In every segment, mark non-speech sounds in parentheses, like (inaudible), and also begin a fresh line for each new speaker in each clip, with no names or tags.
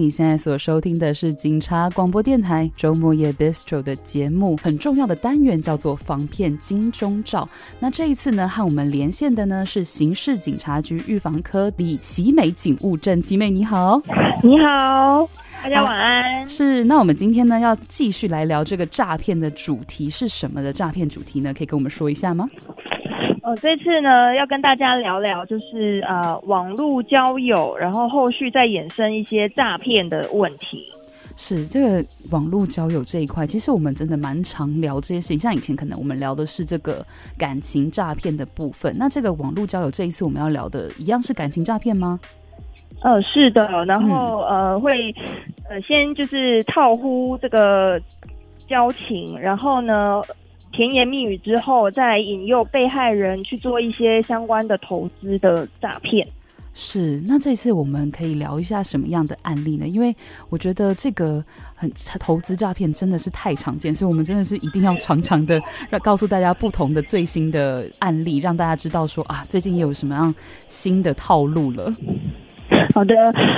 你现在所收听的是警察广播电台周末夜 Bistro 的节目，很重要的单元叫做防骗金钟罩。那这一次呢，和我们连线的呢是刑事警察局预防科李奇美警务正。奇美你好，
你好，大家晚安。
啊、是，那我们今天呢要继续来聊这个诈骗的主题是什么的诈骗主题呢？可以跟我们说一下吗？
哦，这次呢要跟大家聊聊，就是呃网络交友，然后后续再衍生一些诈骗的问题。
是这个网络交友这一块，其实我们真的蛮常聊这些事情。像以前可能我们聊的是这个感情诈骗的部分，那这个网络交友这一次我们要聊的一样是感情诈骗吗？
呃，是的，然后、嗯、呃会呃先就是套呼这个交情，然后呢。甜言蜜语之后，再引诱被害人去做一些相关的投资的诈骗。
是，那这次我们可以聊一下什么样的案例呢？因为我觉得这个很投资诈骗真的是太常见，所以我们真的是一定要常常的让告诉大家不同的最新的案例，让大家知道说啊，最近有什么样新的套路了。(laughs)
好的，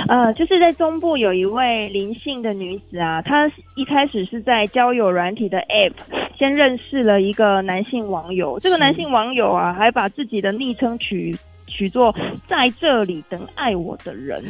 呃，就是在中部有一位林姓的女子啊，她一开始是在交友软体的 App 先认识了一个男性网友，这个男性网友啊，还把自己的昵称取取作在这里等爱我的人。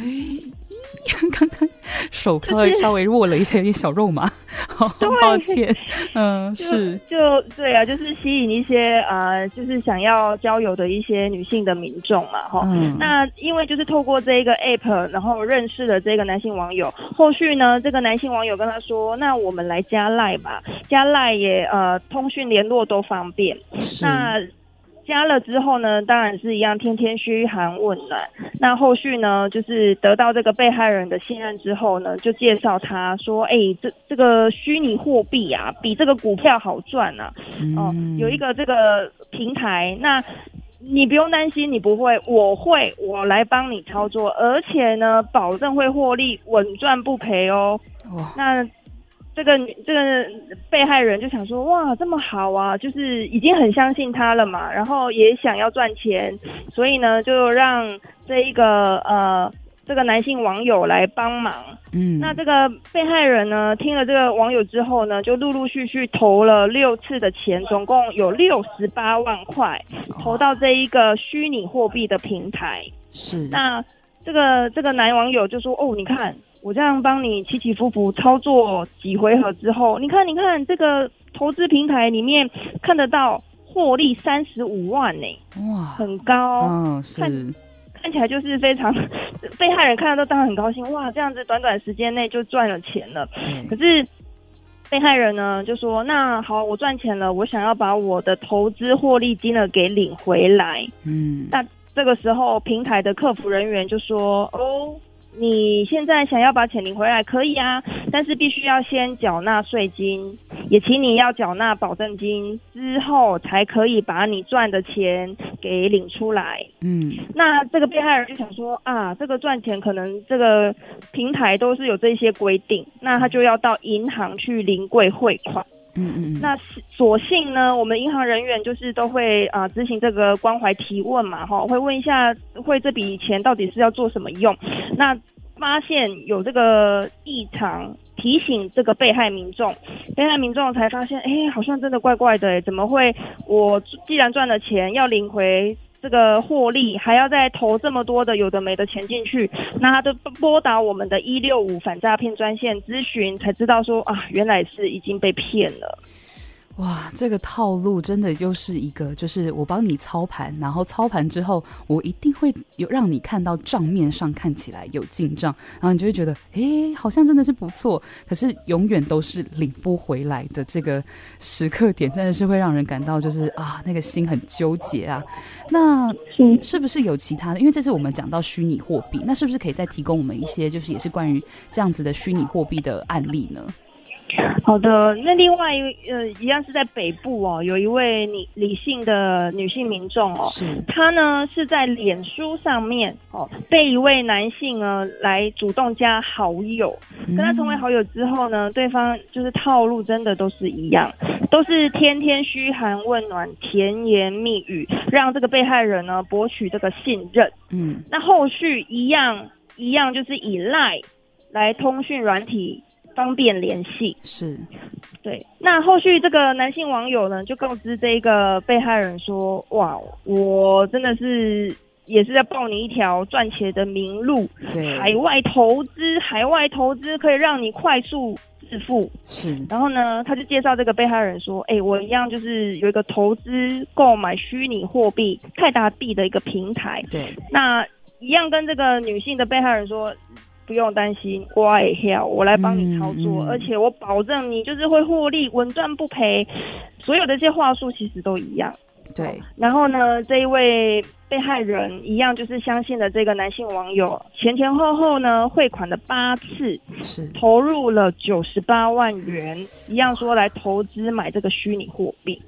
刚刚手稍微稍微握了一下，有点小肉麻，(laughs) 好抱歉。嗯，是
就对啊，就是吸引一些呃，就是想要交友的一些女性的民众嘛，哈。嗯。那因为就是透过这一个 app，然后认识了这个男性网友，后续呢，这个男性网友跟他说：“那我们来加赖吧，加赖也呃，通讯联络都方便。”。那。加了之后呢，当然是一样，天天嘘寒问暖。那后续呢，就是得到这个被害人的信任之后呢，就介绍他说：“哎、欸，这这个虚拟货币啊，比这个股票好赚啊。哦、嗯，有一个这个平台，那你不用担心，你不会，我会，我来帮你操作，而且呢，保证会获利，稳赚不赔哦。那。”这个这个被害人就想说，哇，这么好啊，就是已经很相信他了嘛，然后也想要赚钱，所以呢，就让这一个呃这个男性网友来帮忙。嗯，那这个被害人呢，听了这个网友之后呢，就陆陆续续投了六次的钱，总共有六十八万块，投到这一个虚拟货币的平台。是，那这个这个男网友就说，哦，你看。我这样帮你起起伏伏操作几回合之后，你看，你看这个投资平台里面看得到获利三十五万呢，哇，很高，嗯，是，看看起来就是非常 (laughs) 被害人看到都当然很高兴，哇，这样子短短时间内就赚了钱了。嗯，可是被害人呢就说，那好，我赚钱了，我想要把我的投资获利金额给领回来。嗯，那这个时候平台的客服人员就说，哦。你现在想要把钱领回来可以啊，但是必须要先缴纳税金，也请你要缴纳保证金之后，才可以把你赚的钱给领出来。嗯，那这个被害人就想说啊，这个赚钱可能这个平台都是有这些规定，那他就要到银行去临柜汇款。嗯嗯，那所幸呢，我们银行人员就是都会啊执行这个关怀提问嘛，哈，会问一下，会这笔钱到底是要做什么用？那发现有这个异常，提醒这个被害民众，被害民众才发现，哎，好像真的怪怪的，怎么会？我既然赚了钱，要领回。这个获利还要再投这么多的有的没的钱进去，那他就拨打我们的一六五反诈骗专线咨询，才知道说啊，原来是已经被骗了。
哇，这个套路真的就是一个，就是我帮你操盘，然后操盘之后，我一定会有让你看到账面上看起来有进账，然后你就会觉得，哎，好像真的是不错，可是永远都是领不回来的这个时刻点，真的是会让人感到就是啊，那个心很纠结啊。那是不是有其他的？因为这次我们讲到虚拟货币，那是不是可以再提供我们一些，就是也是关于这样子的虚拟货币的案例呢？
好的，那另外一呃一样是在北部哦，有一位理理性的女性民众哦，是她呢是在脸书上面哦被一位男性呢来主动加好友，跟他成为好友之后呢，对方就是套路真的都是一样，都是天天嘘寒问暖、甜言蜜语，让这个被害人呢博取这个信任。嗯，那后续一样一样就是以赖。来通讯软体方便联系。
是，
对。那后续这个男性网友呢，就告知这个被害人说：“哇，我真的是。”也是在报你一条赚钱的明路，
对，
海外投资，海外投资可以让你快速致富。
是，
然后呢，他就介绍这个被害人说：“哎、欸，我一样就是有一个投资购买虚拟货币泰达币的一个平台。”
对，
那一样跟这个女性的被害人说：“不用担心，我也要我来帮你操作，嗯嗯、而且我保证你就是会获利，稳赚不赔。”所有的这些话术其实都一样。
对，
然后呢，这一位被害人一样就是相信了这个男性网友，前前后后呢汇款了八次，
是
投入了九十八万元，一样说来投资买这个虚拟
货币。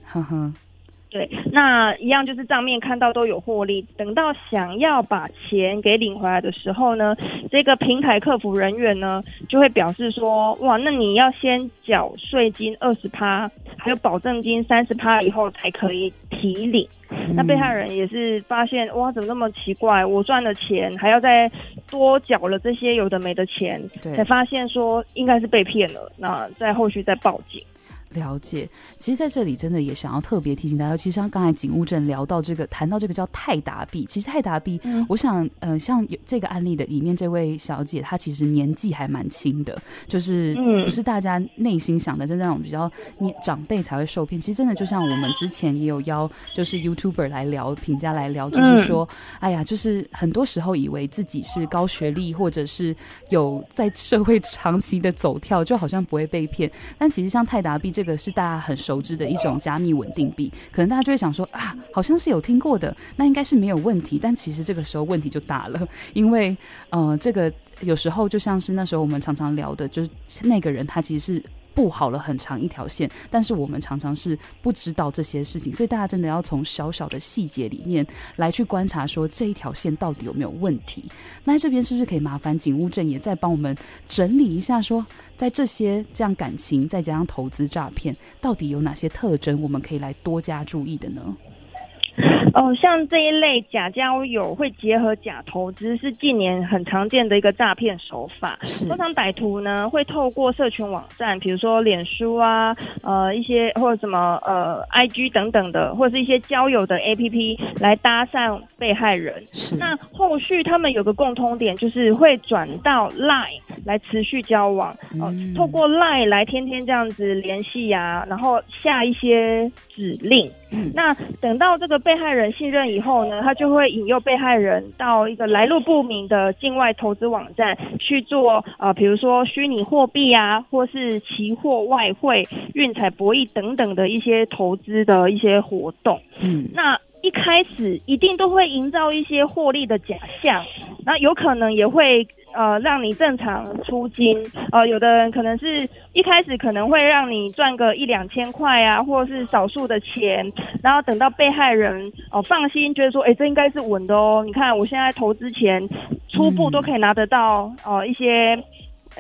对，那一样就是账面看到都有获利，等到想要把钱给领回来的时候呢，这个平台客服人员呢就会表示说，哇，那你要先缴税金二十趴，还有保证金三十趴以后才可以提领。嗯。那被害人也是发现，哇，怎么那么奇怪？我赚了钱，还要再多缴了这些有的没的钱，才发现说应该是被骗了。那在后续再报警。
了解，其实在这里真的也想要特别提醒大家，其实像刚才警务证聊到这个，谈到这个叫泰达币，其实泰达币，嗯、我想，呃，像有这个案例的里面这位小姐，她其实年纪还蛮轻的，就是不是大家内心想的，就那种比较年长辈才会受骗。其实真的就像我们之前也有邀，就是 YouTuber 来聊，评价来聊，就是说，哎呀，就是很多时候以为自己是高学历，或者是有在社会长期的走跳，就好像不会被骗，但其实像泰达币。这个这个是大家很熟知的一种加密稳定币，可能大家就会想说啊，好像是有听过的，那应该是没有问题。但其实这个时候问题就大了，因为呃，这个有时候就像是那时候我们常常聊的，就是那个人他其实是。布好了很长一条线，但是我们常常是不知道这些事情，所以大家真的要从小小的细节里面来去观察，说这一条线到底有没有问题。那这边是不是可以麻烦警务证也再帮我们整理一下，说在这些这样感情再加上投资诈骗，到底有哪些特征，我们可以来多加注意的呢？
哦，像这一类假交友会结合假投资，是近年很常见的一个诈骗手法。通常歹徒呢会透过社群网站，比如说脸书啊，呃一些或者什么呃 IG 等等的，或者是一些交友的 APP 来搭讪被害人。那后续他们有个共通点，就是会转到 Line 来持续交往。哦、呃，透过 Line 来天天这样子联系呀，然后下一些指令。嗯，那等到这个被害人信任以后呢，他就会引诱被害人到一个来路不明的境外投资网站去做，呃，比如说虚拟货币啊，或是期货、外汇、运彩、博弈等等的一些投资的一些活动。嗯，那一开始一定都会营造一些获利的假象，那有可能也会。呃，让你正常出金，呃，有的人可能是一开始可能会让你赚个一两千块啊，或者是少数的钱，然后等到被害人哦、呃、放心，觉得说，哎，这应该是稳的哦。你看我现在投资前，初步都可以拿得到，呃，一些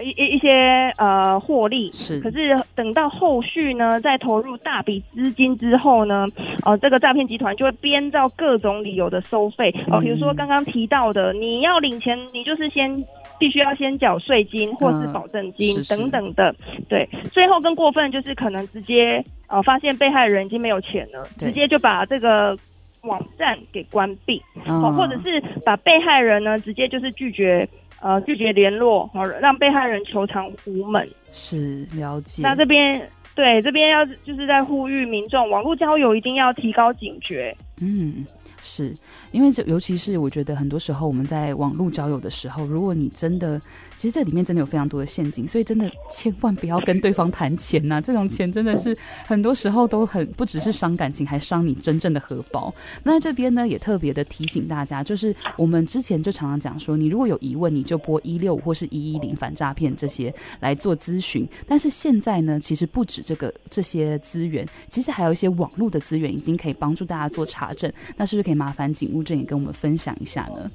一一一些呃获利。是。可是等到后续呢，再投入大笔资金之后呢，呃，这个诈骗集团就会编造各种理由的收费，哦、呃，比如说刚刚提到的，你要领钱，你就是先。必须要先缴税金或是保证金等等的，对，最后更过分就是可能直接呃发现被害人已经没有钱了，直接就把这个网站给关闭，或者是把被害人呢直接就是拒绝呃拒绝联络，好让被害人求偿无门。
是了解。
那这边对这边要就是在呼吁民众，网络交友一定要提高警觉。
嗯。是因为这，尤其是我觉得很多时候我们在网络交友的时候，如果你真的，其实这里面真的有非常多的陷阱，所以真的千万不要跟对方谈钱呐、这种钱真的是很多时候都很不只是伤感情，还伤你真正的荷包。那这边呢，也特别的提醒大家，就是我们之前就常常讲说，你如果有疑问，你就拨一六五或是一一零反诈骗这些来做咨询。但是现在呢，其实不止这个这些资源，其实还有一些网络的资源已经可以帮助大家做查证。那是不是可以？麻烦警务证也跟我们分享一下呢？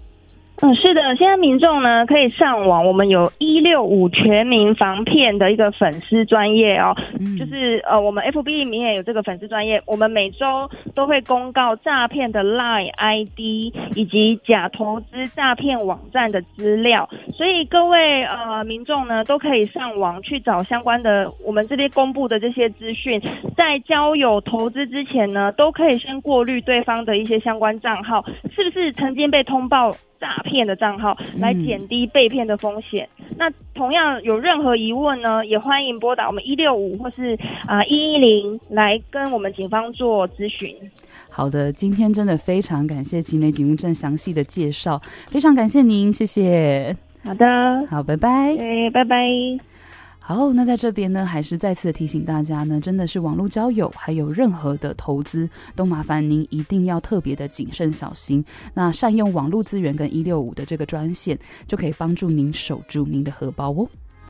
嗯，是的，现在民众呢可以上网，我们有一六五全民防骗的一个粉丝专业哦，嗯、就是呃，我们 FB 里面也有这个粉丝专业，我们每周都会公告诈骗的 Line ID 以及假投资诈骗网站的资料，所以各位呃民众呢都可以上网去找相关的我们这边公布的这些资讯，在交友投资之前呢，都可以先过滤对方的一些相关账号，是不是曾经被通报诈骗的账号来减低被骗的风险。嗯、那同样有任何疑问呢，也欢迎拨打我们一六五或是啊一一零来跟我们警方做咨询。
好的，今天真的非常感谢集美警务证详细的介绍，非常感谢您，谢谢。
好的，
好，拜拜。
哎，拜拜。
好，那在这边呢，还是再次提醒大家呢，真的是网络交友，还有任何的投资，都麻烦您一定要特别的谨慎小心。那善用网络资源跟一六五的这个专线，就可以帮助您守住您的荷包哦。